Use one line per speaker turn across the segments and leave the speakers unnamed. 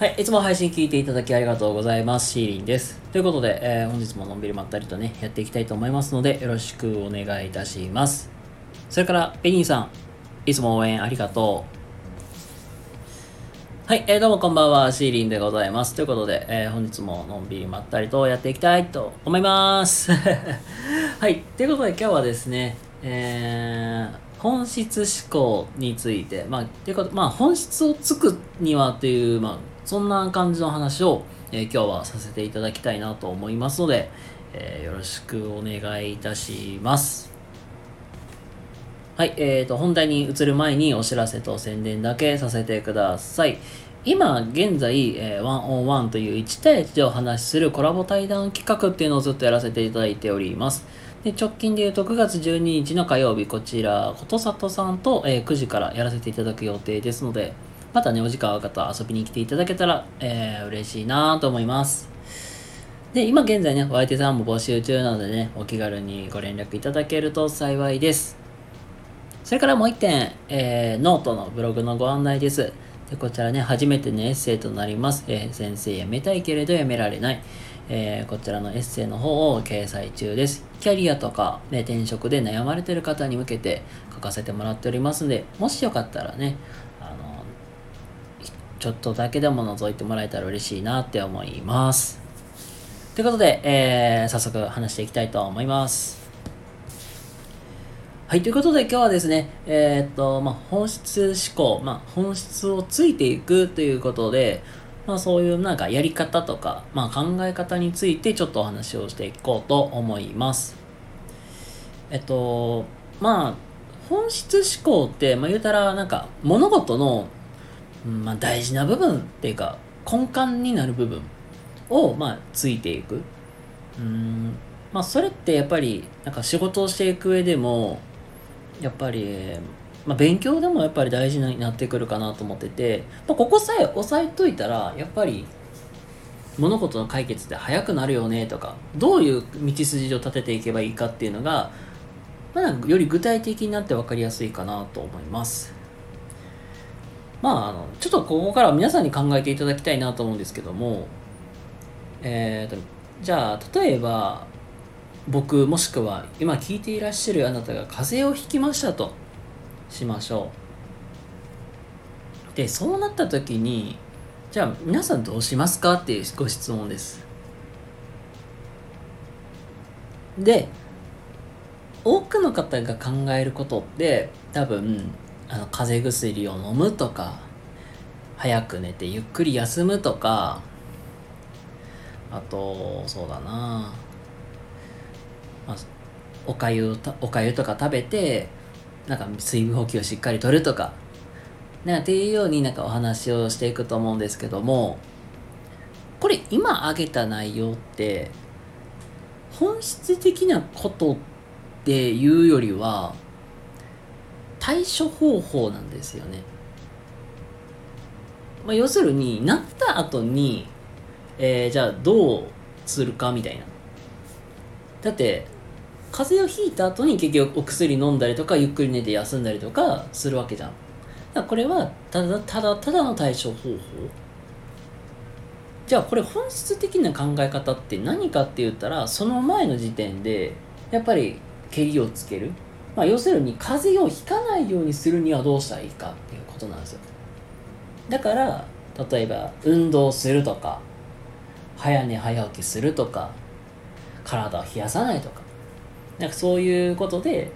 はい、いつも配信聞いていただきありがとうございます。シーリンです。ということで、えー本日ものんびりまったりとね、やっていきたいと思いますので、よろしくお願いいたします。それから、ベニーさん、いつも応援ありがとう。はい、えーどうもこんばんは、シーリンでございます。ということで、えー本日ものんびりまったりとやっていきたいと思います。はい、ということで今日はですね、えー本質思考について、まあ、ていうこと、まあ、本質をつくにはという、まあ、そんな感じの話を、えー今日はさせていただきたいなと思いますので、えーよろしくお願いいたします。はい、えーと、本題に移る前にお知らせと宣伝だけさせてください。今現在、えー、ワンオンワンという1対1でお話しするコラボ対談企画っていうのをずっとやらせていただいております。で直近で言うと9月12日の火曜日、こちら、ことさとさんと、えー9時からやらせていただく予定ですので、またね、お時間ある方遊びに来ていただけたら、えー嬉しいなと思います。で、今現在ね、お相手さんも募集中なのでね、お気軽にご連絡いただけると幸いです。それからもう一点、えーノートのブログのご案内です。でこちらね、初めてのエッセイとなります。えー先生辞めたいけれど辞められない。えーこちらのエッセイの方を掲載中です。キャリアとか、ね、転職で悩まれてる方に向けて書かせてもらっておりますので、もしよかったらね、ちょっとだけでも覗いてもらえたら嬉しいなって思います。ということで、えー早速話していきたいと思います。はい、ということで今日はですね、えーっと、まあ、本質思考、まあ、本質をついていくということで、まあ、そういうなんかやり方とか、まあ、考え方についてちょっとお話をしていこうと思います。えっと、まあ、本質思考って、まあ、言うたらなんか物事の、まあ、大事な部分っていうか根幹になる部分を、まあ、ついていく。うんまあ、それってやっぱりなんか仕事をしていく上でもやっぱり、まあ、勉強でもやっぱり大事になってくるかなと思ってて、まあ、ここさえ押さえといたらやっぱり物事の解決って早くなるよねとかどういう道筋を立てていけばいいかっていうのが、まあ、より具体的になって分かりやすいかなと思います。まあ、あのちょっとここから皆さんに考えていただきたいなと思うんですけども、えーとじゃあ例えば僕もしくは今聞いていらっしゃるあなたが風邪をひきましたとしましょう。でそうなった時にじゃあ皆さんどうしますかっていうご質問です。で多くの方が考えることって多分あの風邪薬を飲むとか早く寝てゆっくり休むとかあとそうだな。まあ、おかゆおかゆとか食べてなんか水分補給をしっかりとるとかなんっていうようになんかお話をしていくと思うんですけどもこれ今挙げた内容って本質的なことっていうよりは対処方法なんですよね。まあ、要するになった後に、えーじゃあどうするかみたいな。だって風邪をひいた後に結局お薬飲んだりとかゆっくり寝て休んだりとかするわけじゃんだこれはただただただの対処方法じゃあこれ本質的な考え方って何かって言ったらその前の時点でやっぱりけりをつける、まあ、要するに風邪をひかないようにするにはどうしたらいいかっていうことなんですよ。だから例えば運動するとか早寝早起きするとか体を冷やさないとか。なんかそういうことで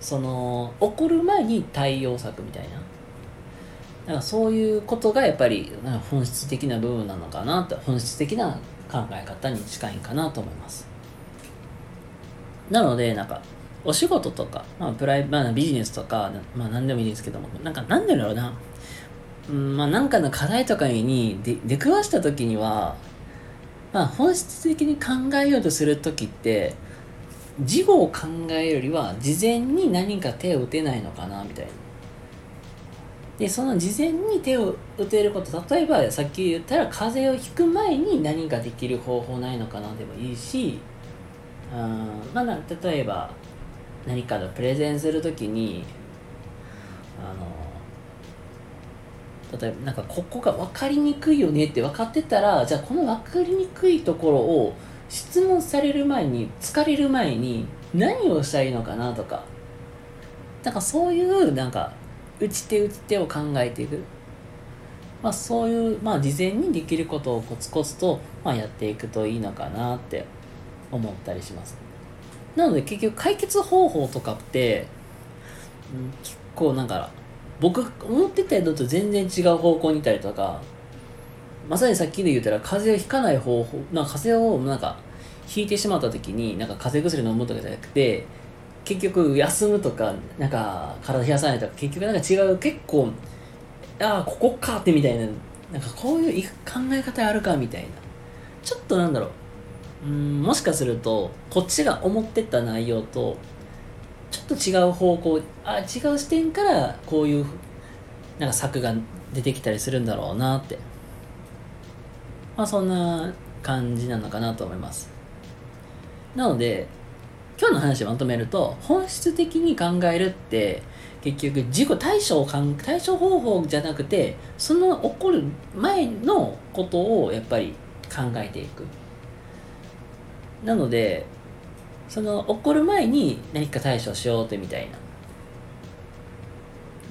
その起こる前に対応策みたいな。なんかそういうことがやっぱり本質的な部分なのかなと本質的な考え方に近いかなと思います。なのでなんかお仕事とか、まあ、プライまあ、ビジネスとか、まあ、何でもいいですけどもなんか何だろうなうんまあ、なんかの課題とかに出出くわした時にはまあ、本質的に考えようとする時って事後を考えるよりは事前に何か手を打てないのかなみたいな。でその事前に手を打てること例えばさっき言ったら風邪をひく前に何かできる方法ないのかなでもいいしうんまあ例えば何かのプレゼンするときにあの例えばなんかここが分かりにくいよねって分かってたらじゃあこの分かりにくいところを質問される前に疲れる前に何をしたらいいのかなとかなんかそういうなんか打ち手打ち手を考えていく、まあ、そういう、まあ、事前にできることをコツコツと、まあ、やっていくといいのかなって思ったりしますなので結局解決方法とかって、うん、結構なんか僕思ってたのと全然違う方向にいたりとかまさにさっきで言ったら風邪をひかない方法なんか風邪をなんかひいてしまった時になんか風邪薬飲むとかじゃなくて結局休むとかなんか体冷やさないとか結局なんか違う結構ああここかってみたいななんかこういう考え方あるかみたいな。ちょっとなんだろう。うんもしかするとこっちが思ってた内容とちょっと違う方向あ違う視点からこういうなんか策が出てきたりするんだろうなって。まあそんな感じなのかなと思います。なので今日の話をまとめると本質的に考えるって結局自己対処を対処方法じゃなくてその起こる前のことをやっぱり考えていく。なのでその起こる前に何か対処しようってみたいな。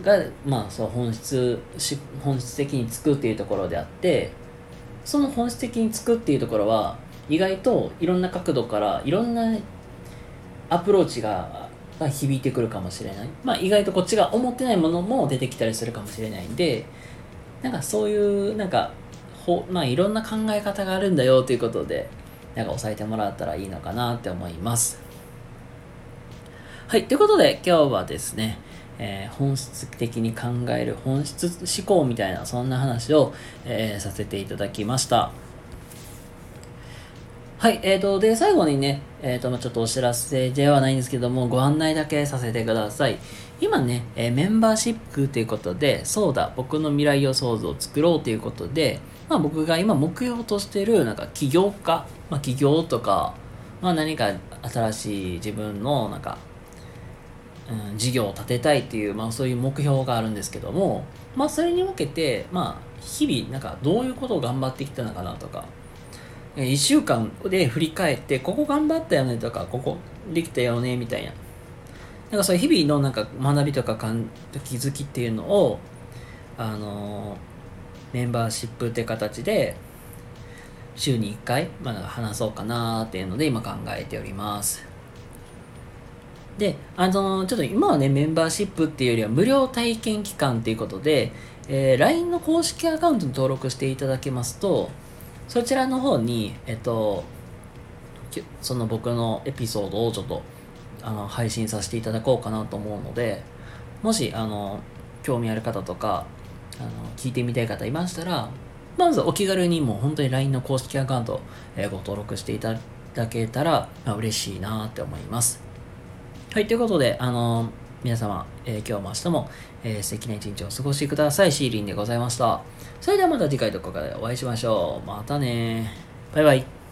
がまあそう本質し本質的につくっていうところであってその本質的につくっていうところは意外といろんな角度からいろんなアプローチがが響いてくるかもしれない、まあ、意外とこっちが思ってないものも出てきたりするかもしれないんでなんかそういうなんかほ、まあ、いろんな考え方があるんだよということでなんか押さえてもらったらいいのかなって思いますはいということで今日はですねえー、本質的に考える本質思考みたいなそんな話を、えー、させていただきました。はい、えーと、で、最後にね、えっ、ー、と、ちょっとお知らせではないんですけども、ご案内だけさせてください。今ね、えー、メンバーシップということで、そうだ、僕の未来予想図を作ろうということで、まあ僕が今目標としてる、なんか起業家、まあ起業とか、まあ何か新しい自分の、なんか、うん、事業を立てたいっていう、まあそういう目標があるんですけども、まあそれに向けて、まあ日々、なんかどういうことを頑張ってきたのかなとか、1週間で振り返って、ここ頑張ったよねとか、ここできたよねみたいな。なんかそういう日々のなんか学びとか気づきっていうのを、あのメンバーシップって形で、週に1回、まあ、話そうかなっていうので今考えております。で、あのちょっと今はね、メンバーシップっていうよりは無料体験期間っていうことで、えー、LINE の公式アカウントに登録していただけますと、そちらの方に、えっと、その僕のエピソードをちょっとあの配信させていただこうかなと思うので、もし、あの、興味ある方とか、あの、聞いてみたい方いましたら、まずお気軽にもう本当に LINE の公式アカウント、え、ご登録していただけたら、嬉しいなって思います。はい、ということで、あの皆様、えー、今日も明日も、えー、素敵な一日をお過ごしください。シーリンでございました。それではまた次回どこかでお会いしましょう。またねバイバイ。